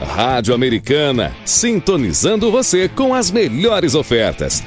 Rádio Americana, sintonizando você com as melhores ofertas.